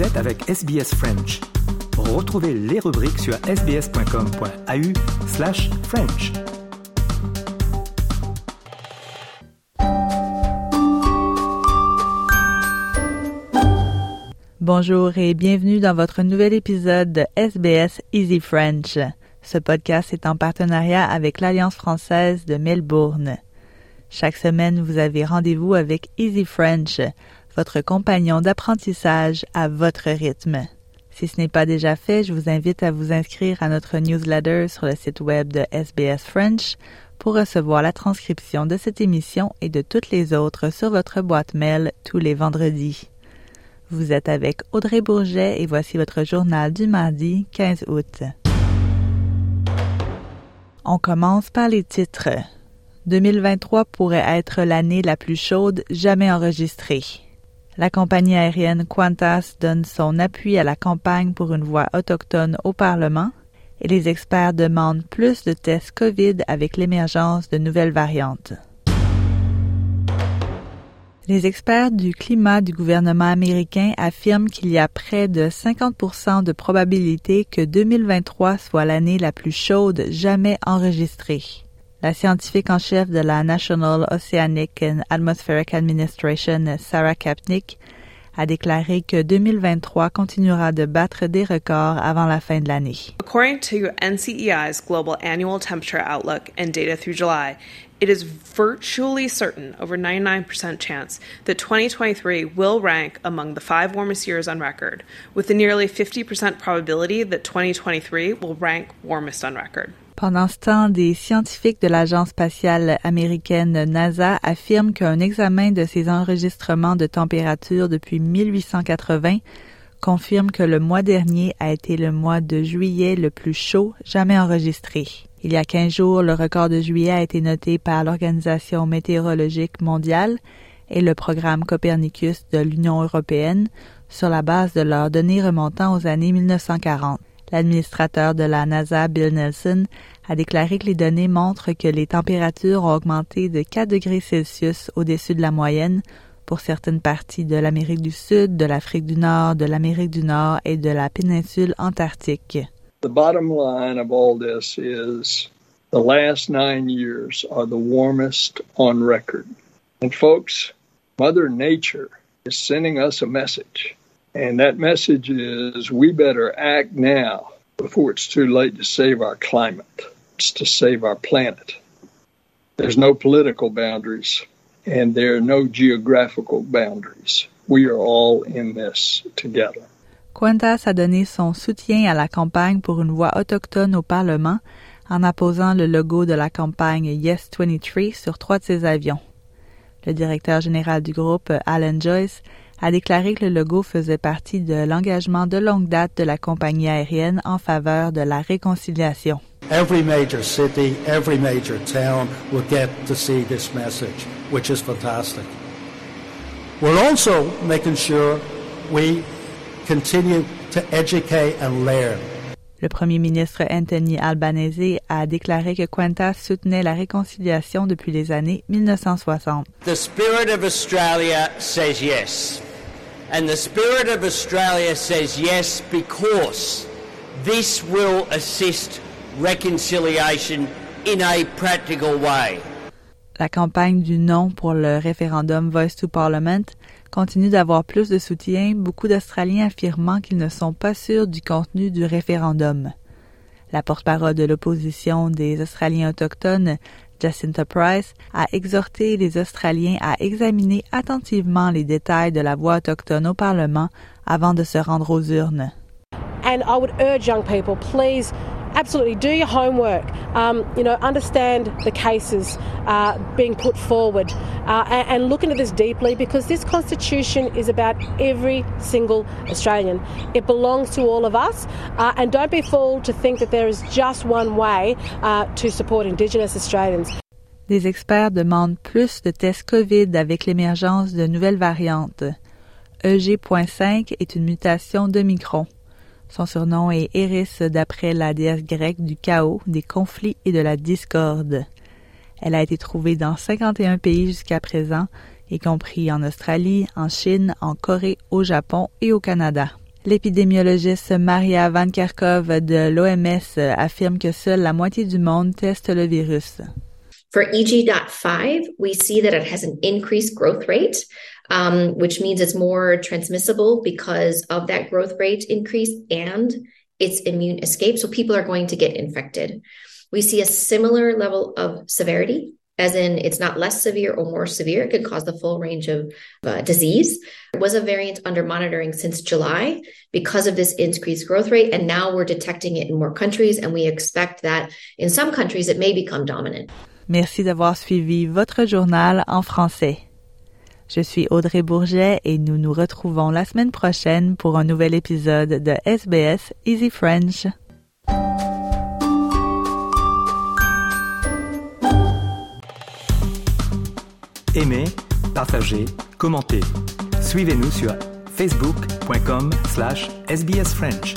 Vous êtes avec SBS French. Retrouvez les rubriques sur sbs.com.au slash French. Bonjour et bienvenue dans votre nouvel épisode de SBS Easy French. Ce podcast est en partenariat avec l'Alliance française de Melbourne. Chaque semaine, vous avez rendez-vous avec Easy French, votre compagnon d'apprentissage à votre rythme. Si ce n'est pas déjà fait, je vous invite à vous inscrire à notre newsletter sur le site web de SBS French pour recevoir la transcription de cette émission et de toutes les autres sur votre boîte mail tous les vendredis. Vous êtes avec Audrey Bourget et voici votre journal du mardi 15 août. On commence par les titres. 2023 pourrait être l'année la plus chaude jamais enregistrée. La compagnie aérienne Qantas donne son appui à la campagne pour une voix autochtone au Parlement et les experts demandent plus de tests COVID avec l'émergence de nouvelles variantes. Les experts du climat du gouvernement américain affirment qu'il y a près de 50% de probabilité que 2023 soit l'année la plus chaude jamais enregistrée. La scientifique en chef de la National Oceanic and Atmospheric Administration, Sarah Kapnick, a déclaré que 2023 continuera de battre des records avant la fin de l'année. According to NCEI's global annual temperature outlook and data through July, it is virtually certain, over 99% chance, that 2023 will rank among the five warmest years on record, with a nearly 50% probability that 2023 will rank warmest on record. Pendant ce temps, des scientifiques de l'agence spatiale américaine NASA affirment qu'un examen de ces enregistrements de température depuis 1880 confirme que le mois dernier a été le mois de juillet le plus chaud jamais enregistré. Il y a 15 jours, le record de juillet a été noté par l'Organisation météorologique mondiale et le programme Copernicus de l'Union européenne sur la base de leurs données remontant aux années 1940. L'administrateur de la NASA, Bill Nelson, a déclaré que les données montrent que les températures ont augmenté de 4 degrés Celsius au-dessus de la moyenne pour certaines parties de l'Amérique du Sud, de l'Afrique du Nord, de l'Amérique du Nord et de la péninsule antarctique. The bottom line of all this is the last nine years are the warmest on record. And folks, Mother Nature is sending us a message. And that message is we better act now before it's too late to save our climate. It's to save our planet. There's no political boundaries and there are no geographical boundaries. We are all in this together. Qantas a donné son soutien à la campagne pour une voix autochtone au Parlement en apposant le logo de la campagne Yes 23 sur trois de ses avions. Le directeur général du groupe, Alan Joyce, a déclaré que le logo faisait partie de l'engagement de longue date de la compagnie aérienne en faveur de la réconciliation. Every major city, every major town will get to see this message, which is fantastic. We're also making sure we continue to educate and learn. Le premier ministre Anthony Albanese a déclaré que Qantas soutenait la réconciliation depuis les années 1960. The spirit of Australia says yes. And the spirit of Australia says yes because this will assist reconciliation in a practical way. La campagne du non pour le référendum Voice to Parliament continue d'avoir plus de soutien, beaucoup d'Australiens affirmant qu'ils ne sont pas sûrs du contenu du référendum. La porte-parole de l'opposition des Australiens autochtones, Jacinta Price, a exhorté les Australiens à examiner attentivement les détails de la voix autochtone au Parlement avant de se rendre aux urnes. And I would urge young people, please absolutely do your homework. Um, you know, understand the cases uh, being put forward, uh, and, and look into this deeply because this constitution is about every single Australian. It belongs to all of us, uh, and don't be fooled to think that there is just one way uh, to support Indigenous Australians. Des experts demandent plus de tests COVID avec l'émergence de nouvelles variantes. EG.5 est une mutation de Micron. Son surnom est Eris d'après la déesse grecque du chaos, des conflits et de la discorde. Elle a été trouvée dans 51 pays jusqu'à présent, y compris en Australie, en Chine, en Corée, au Japon et au Canada. L'épidémiologiste Maria Van Kerkhove de l'OMS affirme que seule la moitié du monde teste le virus. For EG.5, we see that it has an increased growth rate, um, which means it's more transmissible because of that growth rate increase and its immune escape. So people are going to get infected. We see a similar level of severity as in it's not less severe or more severe. It could cause the full range of uh, disease. It was a variant under monitoring since July because of this increased growth rate. And now we're detecting it in more countries. And we expect that in some countries, it may become dominant. Merci d'avoir suivi votre journal en français. Je suis Audrey Bourget et nous nous retrouvons la semaine prochaine pour un nouvel épisode de SBS Easy French. Aimez, partagez, commentez. Suivez-nous sur facebook.com slash sbsfrench.